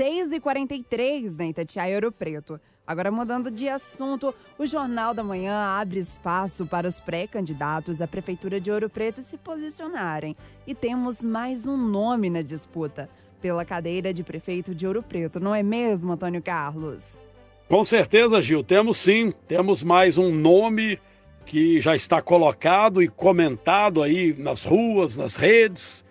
6h43 na Itatiaia Ouro Preto. Agora, mudando de assunto, o Jornal da Manhã abre espaço para os pré-candidatos à Prefeitura de Ouro Preto se posicionarem. E temos mais um nome na disputa pela cadeira de prefeito de Ouro Preto, não é mesmo, Antônio Carlos? Com certeza, Gil, temos sim. Temos mais um nome que já está colocado e comentado aí nas ruas, nas redes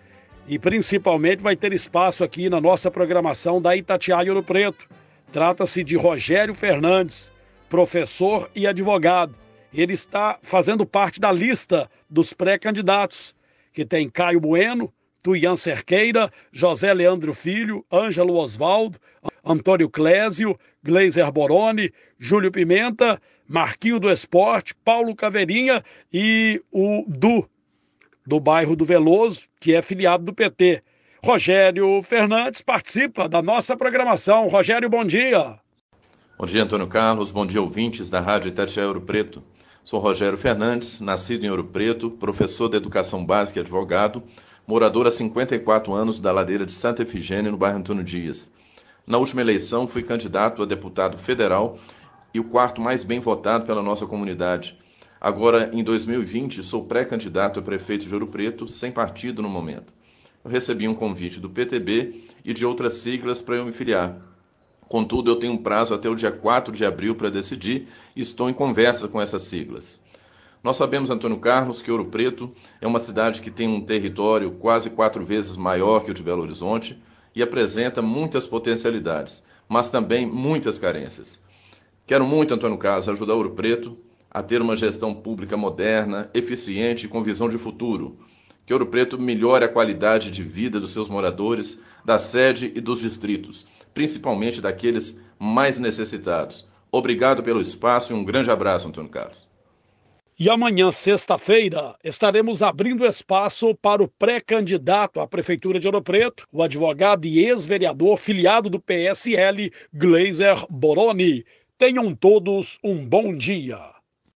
e principalmente vai ter espaço aqui na nossa programação da Itatiaia Ouro Preto. Trata-se de Rogério Fernandes, professor e advogado. Ele está fazendo parte da lista dos pré-candidatos, que tem Caio Bueno, Tuian Cerqueira, José Leandro Filho, Ângelo Osvaldo, Antônio Clésio, Gleiser Boroni, Júlio Pimenta, Marquinho do Esporte, Paulo Caveirinha e o Du, do bairro do Veloso, que é filiado do PT. Rogério Fernandes participa da nossa programação. Rogério, bom dia. Bom dia, Antônio Carlos. Bom dia, ouvintes da Rádio Itatiaia Ouro Preto. Sou Rogério Fernandes, nascido em Ouro Preto, professor de Educação Básica e advogado, morador há 54 anos da ladeira de Santa Efigênia, no bairro Antônio Dias. Na última eleição, fui candidato a deputado federal e o quarto mais bem votado pela nossa comunidade. Agora, em 2020, sou pré-candidato a prefeito de Ouro Preto, sem partido no momento. Eu recebi um convite do PTB e de outras siglas para eu me filiar. Contudo, eu tenho um prazo até o dia 4 de abril para decidir e estou em conversa com essas siglas. Nós sabemos, Antônio Carlos, que Ouro Preto é uma cidade que tem um território quase quatro vezes maior que o de Belo Horizonte e apresenta muitas potencialidades, mas também muitas carências. Quero muito, Antônio Carlos, ajudar Ouro Preto a ter uma gestão pública moderna, eficiente e com visão de futuro. Que Ouro Preto melhore a qualidade de vida dos seus moradores, da sede e dos distritos, principalmente daqueles mais necessitados. Obrigado pelo espaço e um grande abraço, Antônio Carlos. E amanhã, sexta-feira, estaremos abrindo espaço para o pré-candidato à Prefeitura de Ouro Preto, o advogado e ex-vereador filiado do PSL, Gleiser Boroni. Tenham todos um bom dia.